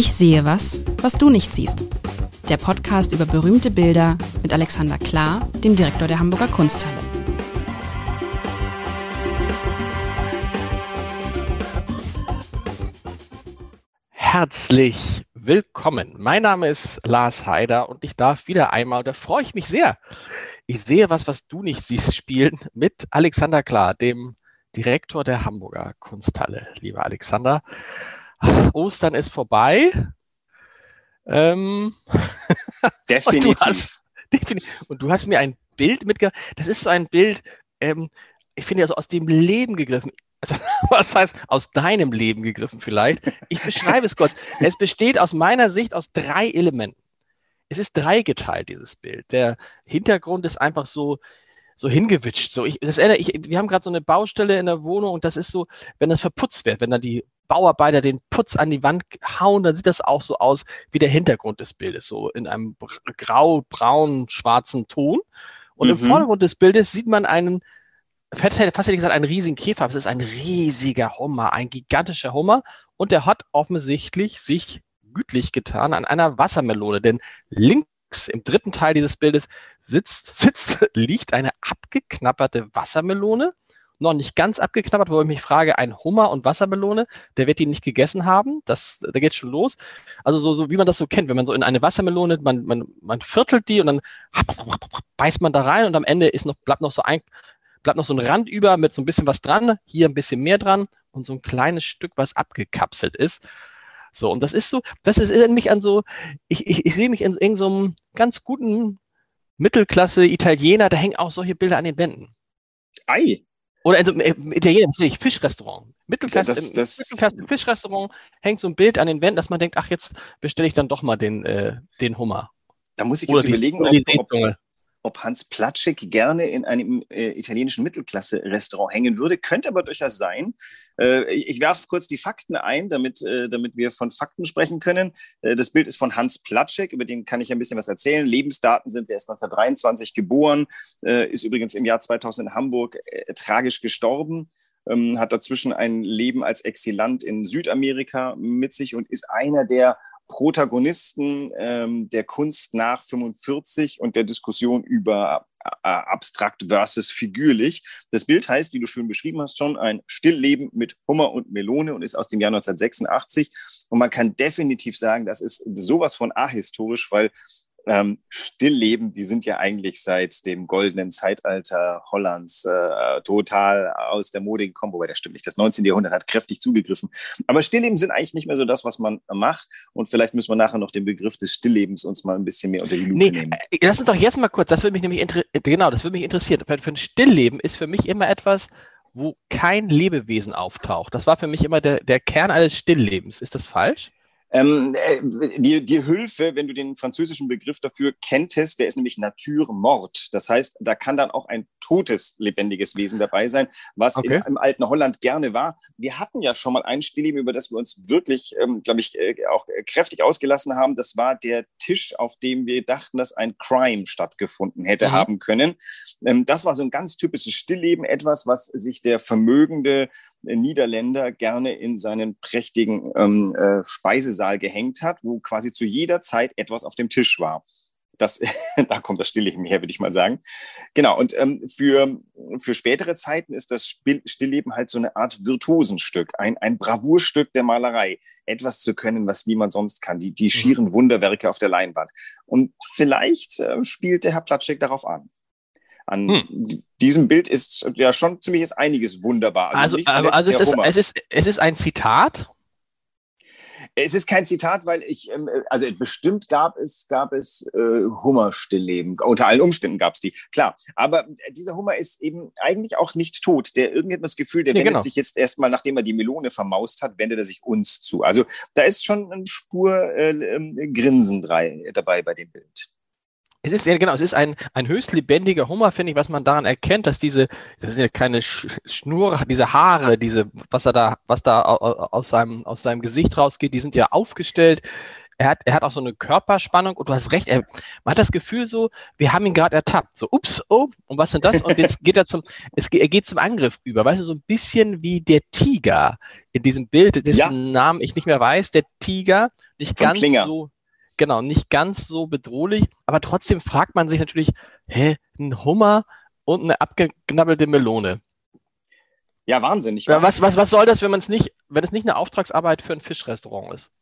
Ich sehe was, was du nicht siehst. Der Podcast über berühmte Bilder mit Alexander Klar, dem Direktor der Hamburger Kunsthalle. Herzlich willkommen. Mein Name ist Lars Haider und ich darf wieder einmal, da freue ich mich sehr. Ich sehe was, was du nicht siehst, spielen mit Alexander Klar, dem Direktor der Hamburger Kunsthalle. Lieber Alexander, Ostern ist vorbei. Ähm, definitiv. Und du, hast, definitiv. Und du hast mir ein Bild mitgebracht. Das ist so ein Bild, ähm, ich finde ja so aus dem Leben gegriffen. Also, was heißt aus deinem Leben gegriffen vielleicht? Ich beschreibe es kurz. Es besteht aus meiner Sicht aus drei Elementen. Es ist dreigeteilt, dieses Bild. Der Hintergrund ist einfach so, so hingewitscht. So, ich, das erinnere, ich, wir haben gerade so eine Baustelle in der Wohnung und das ist so, wenn das verputzt wird, wenn dann die Bauarbeiter den Putz an die Wand hauen, dann sieht das auch so aus wie der Hintergrund des Bildes, so in einem grau, braun, schwarzen Ton. Und mhm. im Vordergrund des Bildes sieht man einen, fast hätte ich gesagt, einen riesigen Käfer. Es ist ein riesiger Hummer, ein gigantischer Hummer. Und der hat offensichtlich sich gütlich getan an einer Wassermelone, denn links im dritten Teil dieses Bildes sitzt, sitzt, liegt eine abgeknapperte Wassermelone, noch nicht ganz abgeknappert, wo ich mich frage, ein Hummer und Wassermelone, der wird die nicht gegessen haben, das, da geht schon los. Also so, so wie man das so kennt, wenn man so in eine Wassermelone, man, man, man viertelt die und dann beißt man da rein und am Ende ist noch, bleibt noch so ein, bleibt noch so ein Rand über mit so ein bisschen was dran, hier ein bisschen mehr dran und so ein kleines Stück, was abgekapselt ist. So, und das ist so, das ist erinnert mich an so, ich, ich, ich sehe mich in irgendeinem so ganz guten Mittelklasse-Italiener, da hängen auch solche Bilder an den Wänden. Ei. Oder in so einem äh, Italiener, natürlich, Fischrestaurant. Mittelklasse, das, das, Mittelklasse Fischrestaurant hängt so ein Bild an den Wänden, dass man denkt, ach, jetzt bestelle ich dann doch mal den, äh, den Hummer. Da muss ich jetzt überlegen, ob, ob, ob Hans Platschek gerne in einem äh, italienischen Mittelklasse-Restaurant hängen würde. Könnte aber durchaus sein. Äh, ich, ich werfe kurz die Fakten ein, damit, äh, damit wir von Fakten sprechen können. Äh, das Bild ist von Hans Platschek, über den kann ich ein bisschen was erzählen. Lebensdaten sind, der ist 1923 geboren, äh, ist übrigens im Jahr 2000 in Hamburg äh, tragisch gestorben. Ähm, hat dazwischen ein Leben als Exilant in Südamerika mit sich und ist einer der Protagonisten ähm, der Kunst nach 45 und der Diskussion über äh, abstrakt versus figürlich. Das Bild heißt, wie du schön beschrieben hast, schon ein Stillleben mit Hummer und Melone und ist aus dem Jahr 1986. Und man kann definitiv sagen, das ist sowas von ahistorisch, weil ähm, Stillleben, die sind ja eigentlich seit dem goldenen Zeitalter Hollands äh, total aus der Mode gekommen, wobei das stimmt nicht. Das 19. Jahrhundert hat kräftig zugegriffen. Aber Stillleben sind eigentlich nicht mehr so das, was man macht. Und vielleicht müssen wir nachher noch den Begriff des Stilllebens uns mal ein bisschen mehr unter die Lupe nee, nehmen. Äh, lass uns doch jetzt mal kurz, das würde mich nämlich genau, das würde mich interessieren. Für, für ein Stillleben ist für mich immer etwas, wo kein Lebewesen auftaucht. Das war für mich immer der, der Kern eines Stilllebens. Ist das falsch? Ähm, äh, die, die Hilfe, wenn du den französischen Begriff dafür kenntest, der ist nämlich Naturmord. Das heißt, da kann dann auch ein totes, lebendiges Wesen dabei sein, was okay. in, im alten Holland gerne war. Wir hatten ja schon mal ein Stillleben, über das wir uns wirklich, ähm, glaube ich, äh, auch kräftig ausgelassen haben. Das war der Tisch, auf dem wir dachten, dass ein Crime stattgefunden hätte mhm. haben können. Ähm, das war so ein ganz typisches Stillleben, etwas, was sich der vermögende Niederländer gerne in seinen prächtigen ähm, äh, Speisesaal gehängt hat, wo quasi zu jeder Zeit etwas auf dem Tisch war. Das, da kommt das Stillleben her, würde ich mal sagen. Genau, und ähm, für, für spätere Zeiten ist das Stillleben halt so eine Art Virtuosenstück, ein, ein Bravourstück der Malerei, etwas zu können, was niemand sonst kann, die, die mhm. schieren Wunderwerke auf der Leinwand. Und vielleicht äh, spielt der Herr Platschek darauf an. An hm. diesem Bild ist ja schon ziemlich einiges wunderbar. Also, also, also es, ist, es, ist, es ist ein Zitat es ist kein Zitat, weil ich, ähm, also bestimmt gab es, gab es äh, Hummerstillleben. Unter allen Umständen gab es die, klar. Aber dieser Hummer ist eben eigentlich auch nicht tot. Der irgendwie hat das Gefühl, der nee, wendet genau. sich jetzt erstmal, nachdem er die Melone vermaust hat, wendet er sich uns zu. Also da ist schon eine Spur äh, äh, Grinsen dabei bei dem Bild. Es ist ja genau, es ist ein, ein höchst lebendiger Hummer, finde ich, was man daran erkennt, dass diese, das sind ja keine Schnur, diese Haare, diese, was er da, was da aus seinem, aus seinem Gesicht rausgeht, die sind ja aufgestellt. er hat, er hat auch so eine Körperspannung und du hast recht, er, man hat das Gefühl so, wir haben ihn gerade ertappt. So, ups, oh, und was sind das? Und jetzt geht er zum, es, er geht zum Angriff über. Weißt du, so ein bisschen wie der Tiger in diesem Bild, dessen ja. Namen ich nicht mehr weiß, der Tiger, nicht Von ganz Klinger. so, genau, nicht ganz so bedrohlich, aber trotzdem fragt man sich natürlich, hä, ein Hummer und eine abgeknabbelte Melone. Ja, wahnsinnig. Was, was, was soll das, wenn man es nicht, wenn es nicht eine Auftragsarbeit für ein Fischrestaurant ist?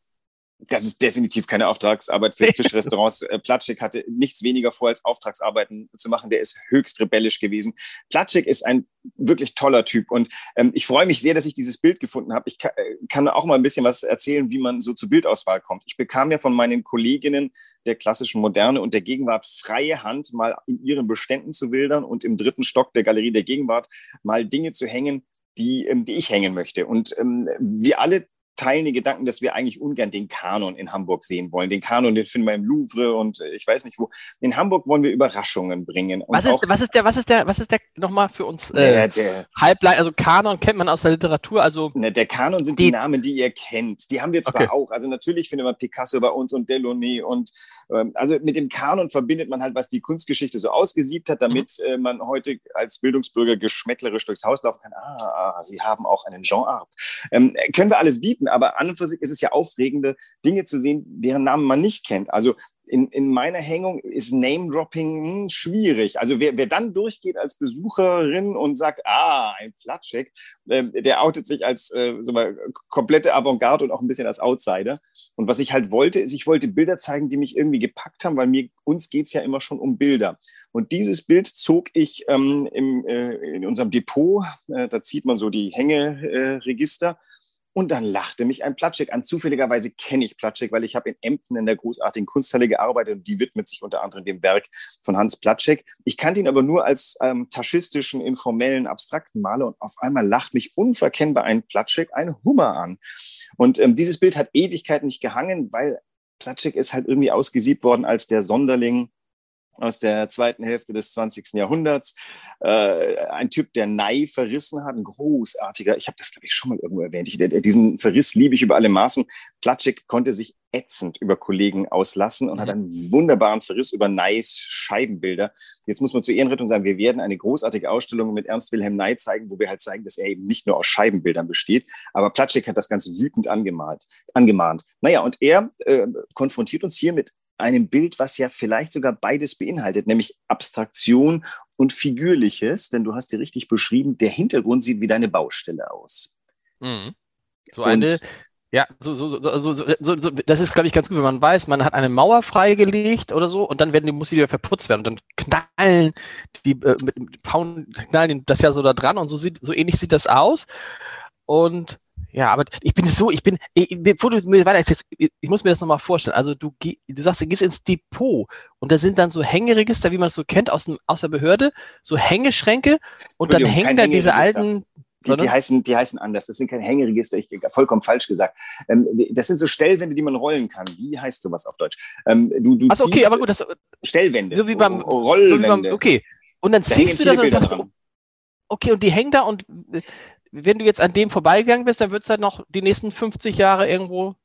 Das ist definitiv keine Auftragsarbeit für Fischrestaurants. Äh, Platschik hatte nichts weniger vor, als Auftragsarbeiten zu machen. Der ist höchst rebellisch gewesen. Platschik ist ein wirklich toller Typ und ähm, ich freue mich sehr, dass ich dieses Bild gefunden habe. Ich kann, äh, kann auch mal ein bisschen was erzählen, wie man so zur Bildauswahl kommt. Ich bekam ja von meinen Kolleginnen der klassischen Moderne und der Gegenwart freie Hand, mal in ihren Beständen zu wildern und im dritten Stock der Galerie der Gegenwart mal Dinge zu hängen, die, ähm, die ich hängen möchte. Und ähm, wir alle teilen den Gedanken, dass wir eigentlich ungern den Kanon in Hamburg sehen wollen. Den Kanon, den finden wir im Louvre und äh, ich weiß nicht wo. In Hamburg wollen wir Überraschungen bringen. was ist, was ist der, was ist der, was ist der nochmal für uns äh, der, Halblein, also Kanon kennt man aus der Literatur, also. Ne, der Kanon sind die, die, Namen, die ihr kennt. Die haben wir zwar okay. auch. Also natürlich findet man Picasso bei uns und Delaunay und ähm, also mit dem Kanon verbindet man halt, was die Kunstgeschichte so ausgesiebt hat, damit mhm. äh, man heute als Bildungsbürger geschmäcklerisch durchs Haus laufen kann. Ah, ah sie haben auch einen Jean Arp. Ähm, können wir alles bieten, aber an und für sich ist es ja aufregende Dinge zu sehen, deren Namen man nicht kennt. Also in, in meiner Hängung ist Name-Dropping hm, schwierig. Also wer, wer dann durchgeht als Besucherin und sagt, ah, ein Platschek, äh, der outet sich als äh, so mal, komplette Avantgarde und auch ein bisschen als Outsider. Und was ich halt wollte, ist, ich wollte Bilder zeigen, die mich irgendwie gepackt haben, weil mir uns geht's ja immer schon um Bilder. Und dieses Bild zog ich ähm, im, äh, in unserem Depot, äh, da zieht man so die Hängeregister und dann lachte mich ein Platschek an. Zufälligerweise kenne ich Platschek, weil ich habe in Emden in der großartigen Kunsthalle gearbeitet und die widmet sich unter anderem dem Werk von Hans Platschek. Ich kannte ihn aber nur als ähm, taschistischen, informellen, abstrakten Maler und auf einmal lacht mich unverkennbar ein Platschek, ein Hummer an. Und ähm, dieses Bild hat Ewigkeit nicht gehangen, weil Platschek ist halt irgendwie ausgesiebt worden als der Sonderling aus der zweiten Hälfte des 20. Jahrhunderts. Äh, ein Typ, der Nei verrissen hat, ein großartiger, ich habe das, glaube ich, schon mal irgendwo erwähnt. Ich, diesen Verriss liebe ich über alle Maßen. Platschik konnte sich ätzend über Kollegen auslassen und mhm. hat einen wunderbaren Verriss über Neis Scheibenbilder. Jetzt muss man zur Ehrenrettung sagen, wir werden eine großartige Ausstellung mit Ernst Wilhelm Ney zeigen, wo wir halt zeigen, dass er eben nicht nur aus Scheibenbildern besteht. Aber Platschik hat das Ganze wütend angemalt, angemahnt. Naja, und er äh, konfrontiert uns hier mit einem Bild, was ja vielleicht sogar beides beinhaltet, nämlich Abstraktion und Figürliches, denn du hast dir richtig beschrieben, der Hintergrund sieht wie deine Baustelle aus. Mhm. So und eine, ja, so, so, so, so, so, das ist, glaube ich, ganz gut, wenn man weiß, man hat eine Mauer freigelegt oder so und dann werden die, muss die wieder verputzt werden und dann knallen die äh, mit, mit Pound, knallen das ja so da dran und so sieht, so ähnlich sieht das aus. Und ja, aber ich bin so, ich bin, ich, bevor du mir weiter ich muss mir das nochmal vorstellen. Also du, du sagst, du gehst ins Depot und da sind dann so Hängeregister, wie man es so kennt aus, dem, aus der Behörde, so Hängeschränke und dann hängen da diese alten. Die, die, heißen, die heißen anders. Das sind keine Hängeregister. Ich habe vollkommen falsch gesagt. Ähm, das sind so Stellwände, die man rollen kann. Wie heißt sowas auf Deutsch? Ähm, du, du Achso, okay, aber gut. Das, Stellwände. So wie beim Rollwände. So wie beim, okay. Und dann da ziehst du das und sagst, dran. okay, und die hängen da und wenn du jetzt an dem vorbeigegangen bist, dann wird es halt noch die nächsten 50 Jahre irgendwo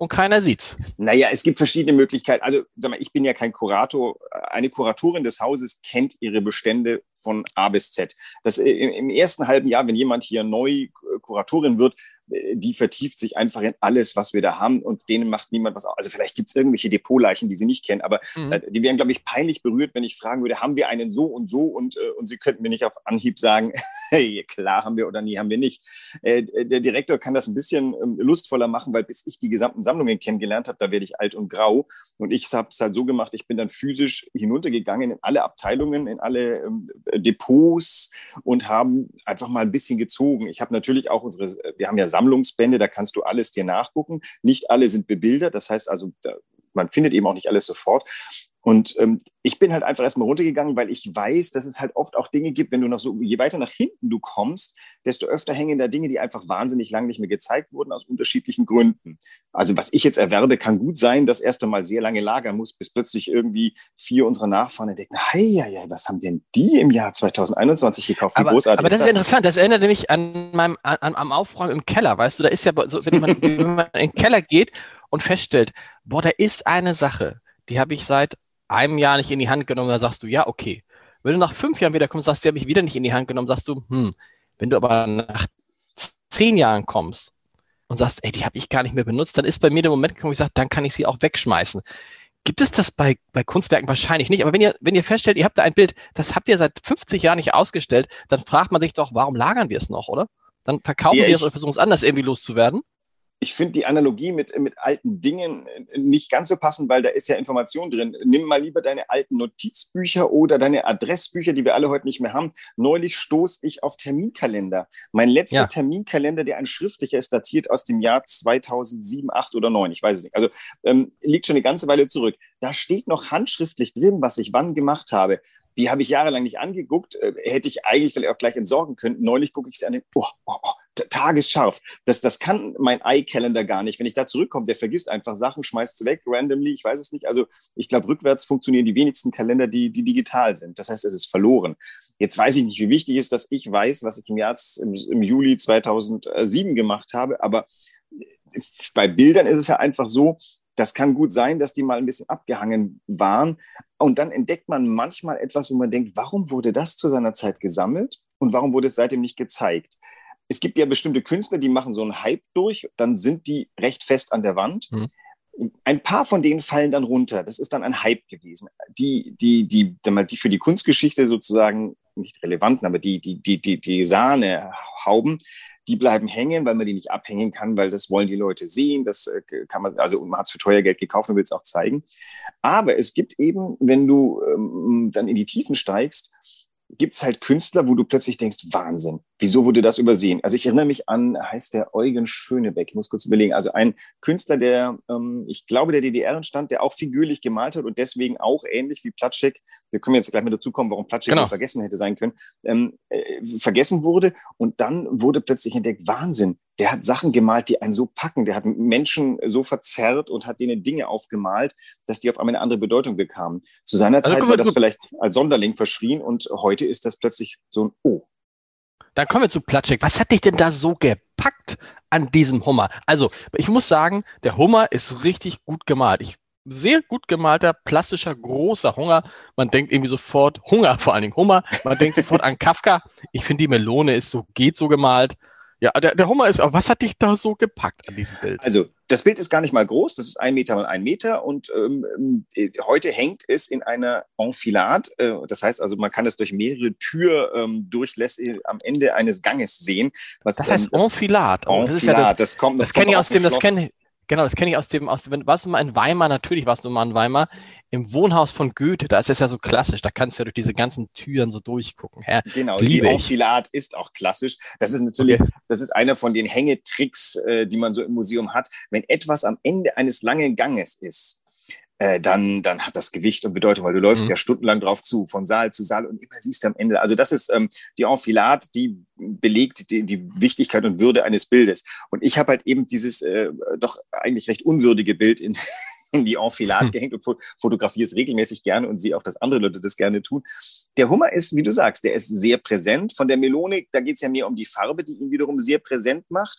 und keiner sieht's. Naja, es gibt verschiedene Möglichkeiten. Also, sag mal, ich bin ja kein Kurator. Eine Kuratorin des Hauses kennt ihre Bestände von A bis Z. Das äh, im ersten halben Jahr, wenn jemand hier neu Kuratorin wird, die vertieft sich einfach in alles, was wir da haben und denen macht niemand was. Also vielleicht gibt es irgendwelche Depotleichen, die sie nicht kennen, aber mhm. äh, die wären, glaube ich, peinlich berührt, wenn ich fragen würde, haben wir einen so und so und, äh, und sie könnten mir nicht auf Anhieb sagen, hey, klar haben wir oder nie haben wir nicht. Äh, der Direktor kann das ein bisschen ähm, lustvoller machen, weil bis ich die gesamten Sammlungen kennengelernt habe, da werde ich alt und grau und ich habe es halt so gemacht, ich bin dann physisch hinuntergegangen in alle Abteilungen, in alle ähm, Depots und haben einfach mal ein bisschen gezogen. Ich habe natürlich auch unsere, wir haben ja Sammlungen Sammlungsbände, da kannst du alles dir nachgucken. Nicht alle sind bebildert, das heißt also, man findet eben auch nicht alles sofort. Und ähm, ich bin halt einfach erstmal runtergegangen, weil ich weiß, dass es halt oft auch Dinge gibt, wenn du noch so, je weiter nach hinten du kommst, desto öfter hängen da Dinge, die einfach wahnsinnig lang nicht mehr gezeigt wurden, aus unterschiedlichen Gründen. Also was ich jetzt erwerbe, kann gut sein, dass erst einmal sehr lange lagern muss, bis plötzlich irgendwie vier unserer Nachfahren denken, hey, ja, ja, was haben denn die im Jahr 2021 gekauft? Wie aber, großartig aber das ist, das? interessant, das erinnert mich an meinem, an, am Aufräumen im Keller, weißt du, da ist ja so, wenn man, wenn man in den Keller geht und feststellt, boah, da ist eine Sache, die habe ich seit einem Jahr nicht in die Hand genommen, dann sagst du, ja, okay. Wenn du nach fünf Jahren wieder kommst, sagst du, habe ich wieder nicht in die Hand genommen, sagst du, hm, wenn du aber nach zehn Jahren kommst und sagst, ey, die habe ich gar nicht mehr benutzt, dann ist bei mir der Moment gekommen, wo ich sage, dann kann ich sie auch wegschmeißen. Gibt es das bei, bei Kunstwerken wahrscheinlich nicht? Aber wenn ihr, wenn ihr feststellt, ihr habt da ein Bild, das habt ihr seit 50 Jahren nicht ausgestellt, dann fragt man sich doch, warum lagern wir es noch, oder? Dann verkaufen ja, wir es oder versuchen es anders irgendwie loszuwerden ich finde die Analogie mit, mit alten Dingen äh, nicht ganz so passend, weil da ist ja Information drin. Nimm mal lieber deine alten Notizbücher oder deine Adressbücher, die wir alle heute nicht mehr haben. Neulich stoß ich auf Terminkalender. Mein letzter ja. Terminkalender, der ein schriftlicher ist, datiert aus dem Jahr 2007, 8 oder 9. Ich weiß es nicht. Also ähm, liegt schon eine ganze Weile zurück. Da steht noch handschriftlich drin, was ich wann gemacht habe die habe ich jahrelang nicht angeguckt, äh, hätte ich eigentlich vielleicht auch gleich entsorgen können. Neulich gucke ich sie an, oh, oh, oh, tagesscharf. Das, das kann mein iCalendar gar nicht. Wenn ich da zurückkomme, der vergisst einfach Sachen, schmeißt sie weg, randomly, ich weiß es nicht. Also ich glaube, rückwärts funktionieren die wenigsten Kalender, die, die digital sind. Das heißt, es ist verloren. Jetzt weiß ich nicht, wie wichtig ist, dass ich weiß, was ich im Jahr, im, im Juli 2007 gemacht habe, aber bei Bildern ist es ja einfach so, das kann gut sein, dass die mal ein bisschen abgehangen waren. Und dann entdeckt man manchmal etwas, wo man denkt, warum wurde das zu seiner Zeit gesammelt und warum wurde es seitdem nicht gezeigt? Es gibt ja bestimmte Künstler, die machen so einen Hype durch, dann sind die recht fest an der Wand. Mhm. Ein paar von denen fallen dann runter. Das ist dann ein Hype gewesen. Die, die, die, die für die Kunstgeschichte sozusagen nicht relevanten, aber die, die, die, die, die Sahnehauben, die bleiben hängen, weil man die nicht abhängen kann, weil das wollen die Leute sehen. Das äh, kann man, also man hat es für teuer Geld gekauft und will es auch zeigen. Aber es gibt eben, wenn du ähm, dann in die Tiefen steigst, gibt es halt Künstler, wo du plötzlich denkst, Wahnsinn, wieso wurde das übersehen? Also ich erinnere mich an, heißt der Eugen Schönebeck, ich muss kurz überlegen, also ein Künstler, der, ähm, ich glaube, der DDR entstand, der auch figürlich gemalt hat und deswegen auch ähnlich wie Platschek, wir können jetzt gleich mal dazu kommen, warum Platschek genau. vergessen hätte sein können, ähm, äh, vergessen wurde und dann wurde plötzlich entdeckt, Wahnsinn, der hat Sachen gemalt, die einen so packen. Der hat Menschen so verzerrt und hat denen Dinge aufgemalt, dass die auf einmal eine andere Bedeutung bekamen. Zu seiner also, Zeit war das vielleicht als Sonderling verschrien und heute ist das plötzlich so ein Oh. Dann kommen wir zu Platschek. Was hat dich denn da so gepackt an diesem Hummer? Also, ich muss sagen, der Hummer ist richtig gut gemalt. Ich sehr gut gemalter, plastischer, großer Hunger. Man denkt irgendwie sofort, Hunger vor allen Dingen, Hummer. Man denkt sofort an Kafka. Ich finde, die Melone ist so, geht so gemalt. Ja, der, der Hummer ist, aber was hat dich da so gepackt an diesem Bild? Also, das Bild ist gar nicht mal groß, das ist ein Meter mal ein Meter und ähm, äh, heute hängt es in einer Enfilade. Äh, das heißt also, man kann es durch mehrere Türdurchlässe ähm, am Ende eines Ganges sehen. Was, das heißt ähm, Enfilade. Oh, das, Enfilade. Ja das, das kommt Das kenne ich aus dem, das kenne Genau, das kenne ich aus dem, aus dem, warst du mal in Weimar? Natürlich warst du mal in Weimar im Wohnhaus von Goethe, da ist es ja so klassisch, da kannst du ja durch diese ganzen Türen so durchgucken. Herr, genau, die Enfilade ist auch klassisch. Das ist natürlich, okay. das ist einer von den Hängetricks, äh, die man so im Museum hat. Wenn etwas am Ende eines langen Ganges ist, äh, dann, dann hat das Gewicht und Bedeutung, weil du läufst mhm. ja stundenlang drauf zu, von Saal zu Saal und immer siehst du am Ende. Also das ist ähm, die Enfilade, die belegt die, die Wichtigkeit und Würde eines Bildes. Und ich habe halt eben dieses äh, doch eigentlich recht unwürdige Bild in, in die Enfilade hm. gehängt und fotografiere es regelmäßig gerne und sehe auch, dass andere Leute das gerne tun. Der Hummer ist, wie du sagst, der ist sehr präsent. Von der Melone, da geht es ja mehr um die Farbe, die ihn wiederum sehr präsent macht.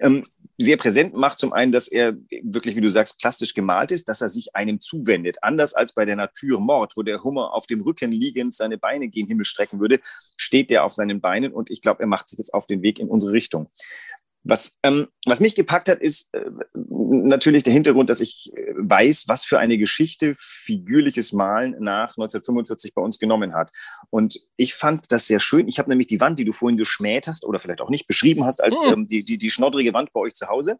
Ähm, sehr präsent macht zum einen, dass er wirklich, wie du sagst, plastisch gemalt ist, dass er sich einem zuwendet. Anders als bei der Naturmord, wo der Hummer auf dem Rücken liegend seine Beine gen Himmel strecken würde, steht der auf seinen Beinen und ich glaube, er macht sich jetzt auf den Weg in unsere Richtung. Was, ähm, was mich gepackt hat, ist äh, natürlich der Hintergrund, dass ich äh, weiß, was für eine Geschichte figürliches Malen nach 1945 bei uns genommen hat. Und ich fand das sehr schön. Ich habe nämlich die Wand, die du vorhin geschmäht hast oder vielleicht auch nicht beschrieben hast, als mhm. ähm, die, die, die schnoddrige Wand bei euch zu Hause.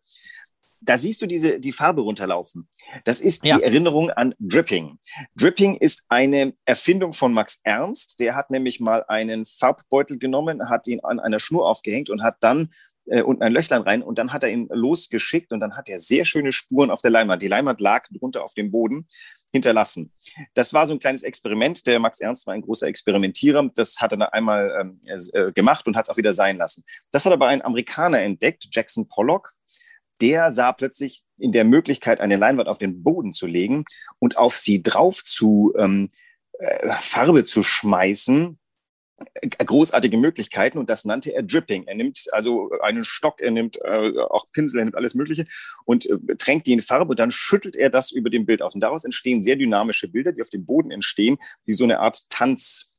Da siehst du diese, die Farbe runterlaufen. Das ist ja. die Erinnerung an Dripping. Dripping ist eine Erfindung von Max Ernst. Der hat nämlich mal einen Farbbeutel genommen, hat ihn an einer Schnur aufgehängt und hat dann äh, unten ein Löchlein rein und dann hat er ihn losgeschickt und dann hat er sehr schöne Spuren auf der Leinwand. Die Leinwand lag drunter auf dem Boden hinterlassen. Das war so ein kleines Experiment. Der Max Ernst war ein großer Experimentierer. Das hat er einmal ähm, äh, gemacht und hat es auch wieder sein lassen. Das hat aber ein Amerikaner entdeckt, Jackson Pollock. Der sah plötzlich in der Möglichkeit, eine Leinwand auf den Boden zu legen und auf sie drauf zu ähm, äh, Farbe zu schmeißen, großartige Möglichkeiten und das nannte er Dripping. Er nimmt also einen Stock, er nimmt äh, auch Pinsel, er nimmt alles Mögliche und äh, tränkt die in Farbe und dann schüttelt er das über dem Bild aus. Und daraus entstehen sehr dynamische Bilder, die auf dem Boden entstehen, die so eine Art Tanz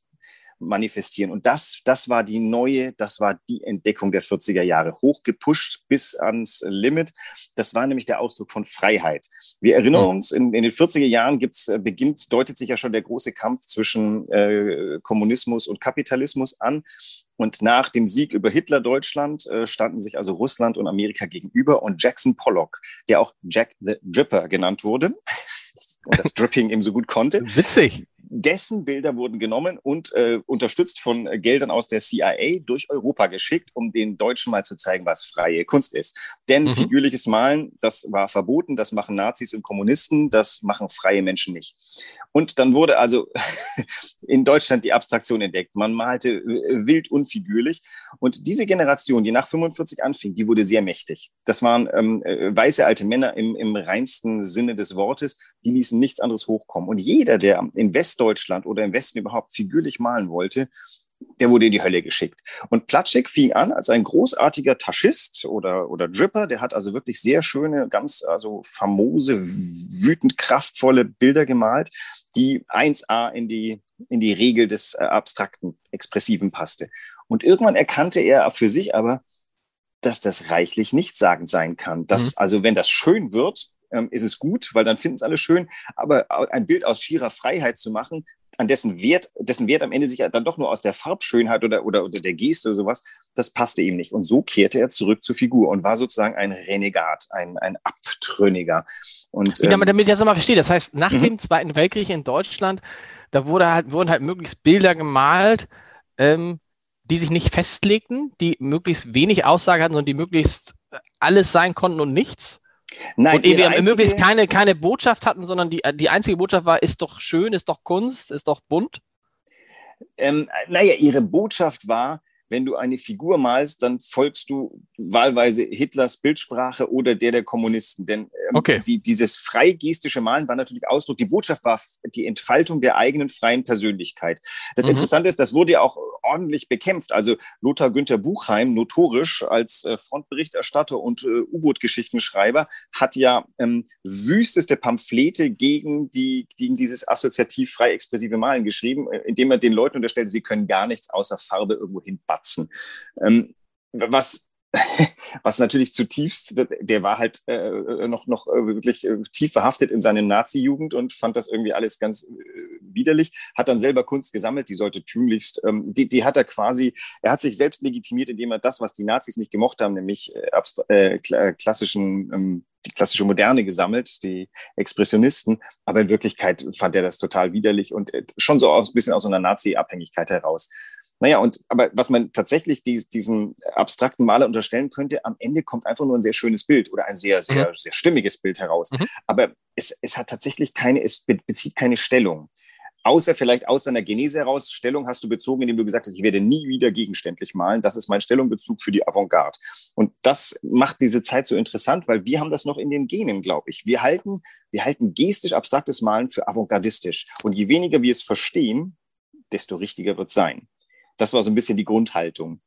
manifestieren. Und das, das war die neue, das war die Entdeckung der 40er Jahre, hochgepusht bis ans Limit. Das war nämlich der Ausdruck von Freiheit. Wir erinnern uns, in, in den 40er Jahren gibt's, äh, beginnt, deutet sich ja schon der große Kampf zwischen äh, Kommunismus und Kapitalismus an. Und nach dem Sieg über Hitler-Deutschland äh, standen sich also Russland und Amerika gegenüber. Und Jackson Pollock, der auch Jack the Dripper genannt wurde, und das Dripping eben so gut konnte. Witzig dessen Bilder wurden genommen und äh, unterstützt von Geldern aus der CIA durch Europa geschickt, um den Deutschen mal zu zeigen, was freie Kunst ist. Denn mhm. figürliches Malen, das war verboten, das machen Nazis und Kommunisten, das machen freie Menschen nicht. Und dann wurde also in Deutschland die Abstraktion entdeckt. Man malte äh, wild unfigürlich. Und diese Generation, die nach 45 anfing, die wurde sehr mächtig. Das waren ähm, äh, weiße alte Männer im, im reinsten Sinne des Wortes. Die ließen nichts anderes hochkommen. Und jeder, der in Westdeutschland oder im Westen überhaupt figürlich malen wollte, der wurde in die Hölle geschickt. Und Platschek fing an als ein großartiger Taschist oder, oder Dripper. Der hat also wirklich sehr schöne, ganz also famose, wütend kraftvolle Bilder gemalt, die 1a in die, in die Regel des äh, abstrakten, expressiven passte. Und irgendwann erkannte er für sich aber, dass das reichlich nichtssagend sein kann. Dass, mhm. also wenn das schön wird, ähm, ist es gut, weil dann finden es alle schön. Aber ein Bild aus schierer Freiheit zu machen, an dessen Wert, dessen Wert am Ende sich dann doch nur aus der Farbschönheit oder, oder, oder der Geste oder sowas, das passte ihm nicht. Und so kehrte er zurück zur Figur und war sozusagen ein Renegat, ein, ein Abtrünniger. Und, ähm, damit, damit ich das mal verstehe, das heißt, nach mhm. dem Zweiten Weltkrieg in Deutschland, da wurde halt, wurden halt möglichst Bilder gemalt, ähm, die sich nicht festlegten, die möglichst wenig Aussage hatten, sondern die möglichst alles sein konnten und nichts. Nein, und eben einzige... möglichst keine, keine Botschaft hatten, sondern die, die einzige Botschaft war, ist doch schön, ist doch Kunst, ist doch bunt. Ähm, naja, ihre Botschaft war, wenn du eine Figur malst, dann folgst du wahlweise Hitlers Bildsprache oder der der Kommunisten. Denn ähm, okay. die, dieses freigestische Malen war natürlich Ausdruck, die Botschaft war die Entfaltung der eigenen freien Persönlichkeit. Das mhm. Interessante ist, das wurde ja auch ordentlich bekämpft. Also Lothar Günther Buchheim, notorisch als äh, Frontberichterstatter und äh, U-Boot-Geschichtenschreiber, hat ja ähm, wüsteste Pamphlete gegen, die, gegen dieses assoziativ frei expressive Malen geschrieben, äh, indem er den Leuten unterstellte, sie können gar nichts außer Farbe irgendwo hinbatzen. Katzen. Ähm, was was natürlich zutiefst, der war halt äh, noch, noch äh, wirklich äh, tief verhaftet in seine Nazi-Jugend und fand das irgendwie alles ganz äh, widerlich, hat dann selber Kunst gesammelt, die sollte tunlichst, ähm, die, die hat er quasi, er hat sich selbst legitimiert, indem er das, was die Nazis nicht gemocht haben, nämlich äh, äh, klassischen ähm, die klassische Moderne gesammelt, die Expressionisten, aber in Wirklichkeit fand er das total widerlich und schon so ein bisschen aus so einer Nazi-Abhängigkeit heraus. Naja, und aber was man tatsächlich dies, diesen abstrakten Maler unterstellen könnte, am Ende kommt einfach nur ein sehr schönes Bild oder ein sehr, sehr, mhm. sehr stimmiges Bild heraus. Mhm. Aber es, es hat tatsächlich keine, es bezieht keine Stellung. Außer vielleicht aus seiner Genese heraus, Stellung hast du bezogen, indem du gesagt hast, ich werde nie wieder gegenständlich malen. Das ist mein Stellungbezug für die Avantgarde. Und das macht diese Zeit so interessant, weil wir haben das noch in den Genen, glaube ich. Wir halten, wir halten gestisch abstraktes Malen für avantgardistisch. Und je weniger wir es verstehen, desto richtiger wird es sein. Das war so ein bisschen die Grundhaltung.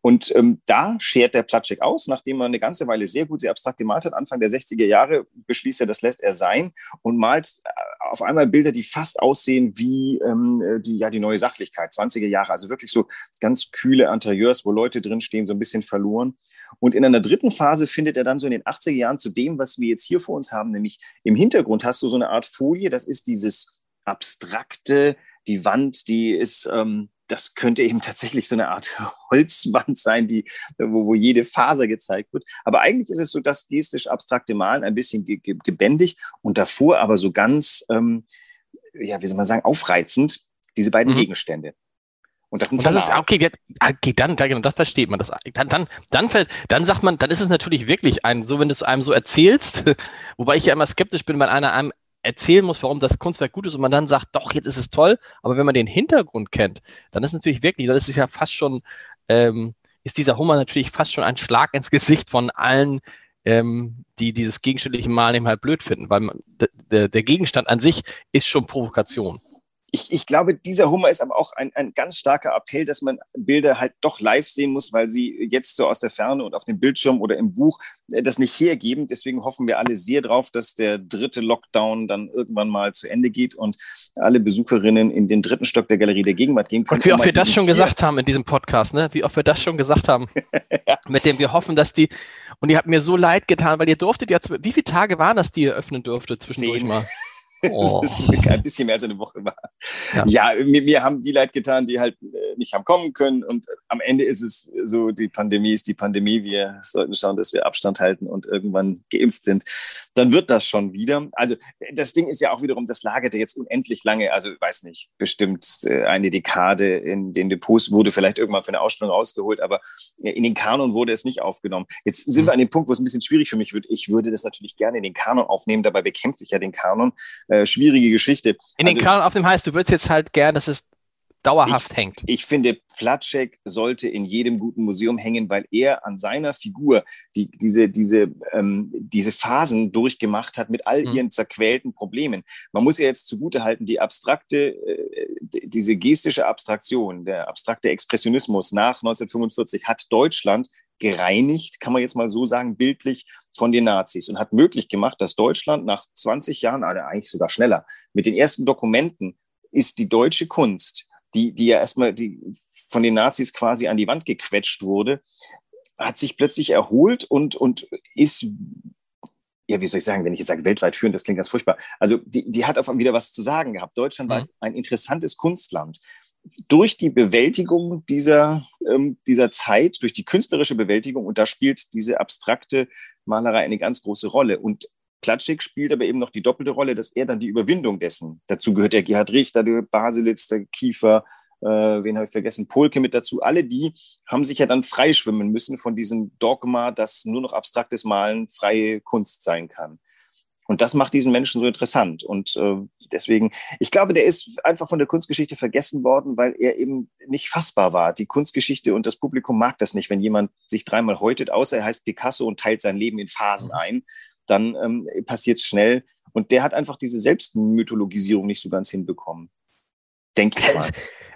Und ähm, da schert der Platschek aus, nachdem er eine ganze Weile sehr gut, sehr abstrakt gemalt hat. Anfang der 60er Jahre beschließt er, das lässt er sein und malt äh, auf einmal Bilder, die fast aussehen wie ähm, äh, die, ja, die neue Sachlichkeit, 20er Jahre. Also wirklich so ganz kühle Interieurs, wo Leute drinstehen, so ein bisschen verloren. Und in einer dritten Phase findet er dann so in den 80er Jahren zu dem, was wir jetzt hier vor uns haben, nämlich im Hintergrund hast du so eine Art Folie, das ist dieses abstrakte, die Wand, die ist, ähm, das könnte eben tatsächlich so eine Art Holzwand sein, die, wo, wo jede Faser gezeigt wird. Aber eigentlich ist es so das gestisch abstrakte Malen ein bisschen ge ge gebändigt und davor aber so ganz, ähm, ja, wie soll man sagen, aufreizend, diese beiden mhm. Gegenstände. Und das, sind und das ist okay, okay, dann, genau, das versteht man. Das, dann, dann, dann, dann sagt man, dann ist es natürlich wirklich ein, so wenn du es einem so erzählst, wobei ich ja immer skeptisch bin, weil einer einem erzählen muss, warum das Kunstwerk gut ist und man dann sagt, doch, jetzt ist es toll, aber wenn man den Hintergrund kennt, dann ist natürlich wirklich, dann ist es ja fast schon, ähm, ist dieser Hummer natürlich fast schon ein Schlag ins Gesicht von allen, ähm, die dieses gegenständliche Malen eben halt blöd finden, weil man, der, der Gegenstand an sich ist schon Provokation ich, ich glaube, dieser Hummer ist aber auch ein, ein ganz starker Appell, dass man Bilder halt doch live sehen muss, weil sie jetzt so aus der Ferne und auf dem Bildschirm oder im Buch äh, das nicht hergeben. Deswegen hoffen wir alle sehr drauf, dass der dritte Lockdown dann irgendwann mal zu Ende geht und alle Besucherinnen in den dritten Stock der Galerie der Gegenwart gehen können. Und wie oft wir das schon gesagt haben in diesem Podcast, ne? Wie oft wir das schon gesagt haben, ja. mit dem wir hoffen, dass die und ihr habt mir so leid getan, weil ihr durftet ja, wie viele Tage waren das, die ihr öffnen durftet zwischendurch Zehn. mal? Oh. Das ist ein bisschen mehr als eine Woche war. Ja, ja mir, mir, haben die leid getan, die halt äh, nicht haben kommen können. Und am Ende ist es so, die Pandemie ist die Pandemie. Wir sollten schauen, dass wir Abstand halten und irgendwann geimpft sind. Dann wird das schon wieder. Also das Ding ist ja auch wiederum, das lagerte jetzt unendlich lange. Also weiß nicht, bestimmt äh, eine Dekade in den Depots wurde vielleicht irgendwann für eine Ausstellung rausgeholt, aber in den Kanon wurde es nicht aufgenommen. Jetzt sind wir an dem Punkt, wo es ein bisschen schwierig für mich wird. Ich würde das natürlich gerne in den Kanon aufnehmen. Dabei bekämpfe ich ja den Kanon äh, schwierige Geschichte. In den also, Kanon auf dem heißt, du würdest jetzt halt gern, dass es dauerhaft ich, hängt. Ich finde, Platschek sollte in jedem guten Museum hängen, weil er an seiner Figur die, diese, diese, ähm, diese Phasen durchgemacht hat mit all mhm. ihren zerquälten Problemen. Man muss ja jetzt zugutehalten, die abstrakte, äh, diese gestische Abstraktion, der abstrakte Expressionismus nach 1945 hat Deutschland gereinigt, kann man jetzt mal so sagen, bildlich von den Nazis und hat möglich gemacht, dass Deutschland nach 20 Jahren, also eigentlich sogar schneller, mit den ersten Dokumenten ist die deutsche Kunst, die, die ja erstmal die von den Nazis quasi an die Wand gequetscht wurde, hat sich plötzlich erholt und, und ist ja, wie soll ich sagen, wenn ich jetzt sage, weltweit führend, das klingt ganz furchtbar. Also die, die hat auf einmal wieder was zu sagen gehabt. Deutschland mhm. war ein interessantes Kunstland durch die Bewältigung dieser, ähm, dieser Zeit, durch die künstlerische Bewältigung, und da spielt diese abstrakte Malerei eine ganz große Rolle. Und Platschik spielt aber eben noch die doppelte Rolle, dass er dann die Überwindung dessen, dazu gehört der Gerhard Richter, der Baselitz, der Kiefer, äh, wen habe ich vergessen, Polke mit dazu, alle die haben sich ja dann freischwimmen müssen von diesem Dogma, dass nur noch abstraktes Malen freie Kunst sein kann. Und das macht diesen Menschen so interessant. Und äh, deswegen, ich glaube, der ist einfach von der Kunstgeschichte vergessen worden, weil er eben nicht fassbar war. Die Kunstgeschichte und das Publikum mag das nicht, wenn jemand sich dreimal häutet, außer er heißt Picasso und teilt sein Leben in Phasen mhm. ein. Dann ähm, passiert es schnell. Und der hat einfach diese Selbstmythologisierung nicht so ganz hinbekommen. Denke ich mal.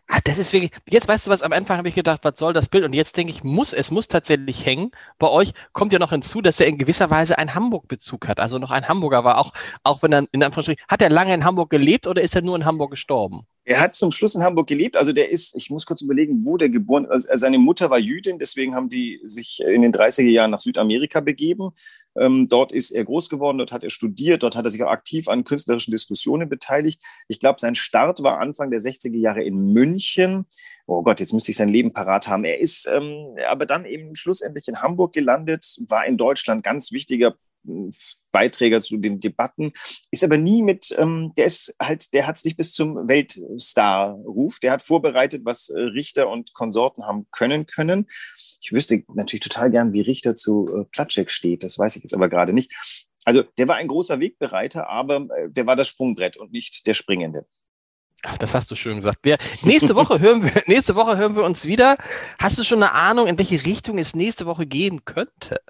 Ah, das ist wirklich, jetzt weißt du was, am Anfang habe ich gedacht, was soll das Bild? Und jetzt denke ich, muss, es muss tatsächlich hängen. Bei euch kommt ja noch hinzu, dass er in gewisser Weise einen Hamburg-Bezug hat. Also noch ein Hamburger war, auch, auch wenn er in Anführungsstrichen, hat er lange in Hamburg gelebt oder ist er nur in Hamburg gestorben? Er hat zum Schluss in Hamburg gelebt. Also der ist, ich muss kurz überlegen, wo der geboren. Also seine Mutter war Jüdin, deswegen haben die sich in den 30er Jahren nach Südamerika begeben. Ähm, dort ist er groß geworden, dort hat er studiert, dort hat er sich auch aktiv an künstlerischen Diskussionen beteiligt. Ich glaube, sein Start war Anfang der 60er Jahre in München. Oh Gott, jetzt müsste ich sein Leben parat haben. Er ist ähm, aber dann eben schlussendlich in Hamburg gelandet, war in Deutschland ganz wichtiger Beiträger zu den Debatten, ist aber nie mit, ähm, der ist halt, der hat es nicht bis zum Weltstar-Ruf. Der hat vorbereitet, was äh, Richter und Konsorten haben können können. Ich wüsste natürlich total gern, wie Richter zu äh, Platschek steht. Das weiß ich jetzt aber gerade nicht. Also der war ein großer Wegbereiter, aber äh, der war das Sprungbrett und nicht der Springende. Ach, das hast du schön gesagt. Wir, nächste, Woche hören wir, nächste Woche hören wir uns wieder. Hast du schon eine Ahnung, in welche Richtung es nächste Woche gehen könnte?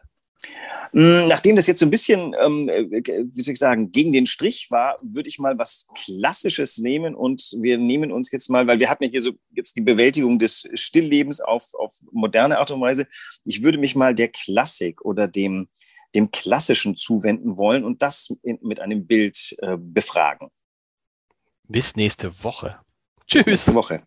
Hm, nachdem das jetzt so ein bisschen, ähm, äh, wie soll ich sagen, gegen den Strich war, würde ich mal was Klassisches nehmen und wir nehmen uns jetzt mal, weil wir hatten ja hier so jetzt die Bewältigung des Stilllebens auf, auf moderne Art und Weise. Ich würde mich mal der Klassik oder dem, dem Klassischen zuwenden wollen und das in, mit einem Bild äh, befragen. Bis nächste Woche. Tschüss. Bis nächste Woche.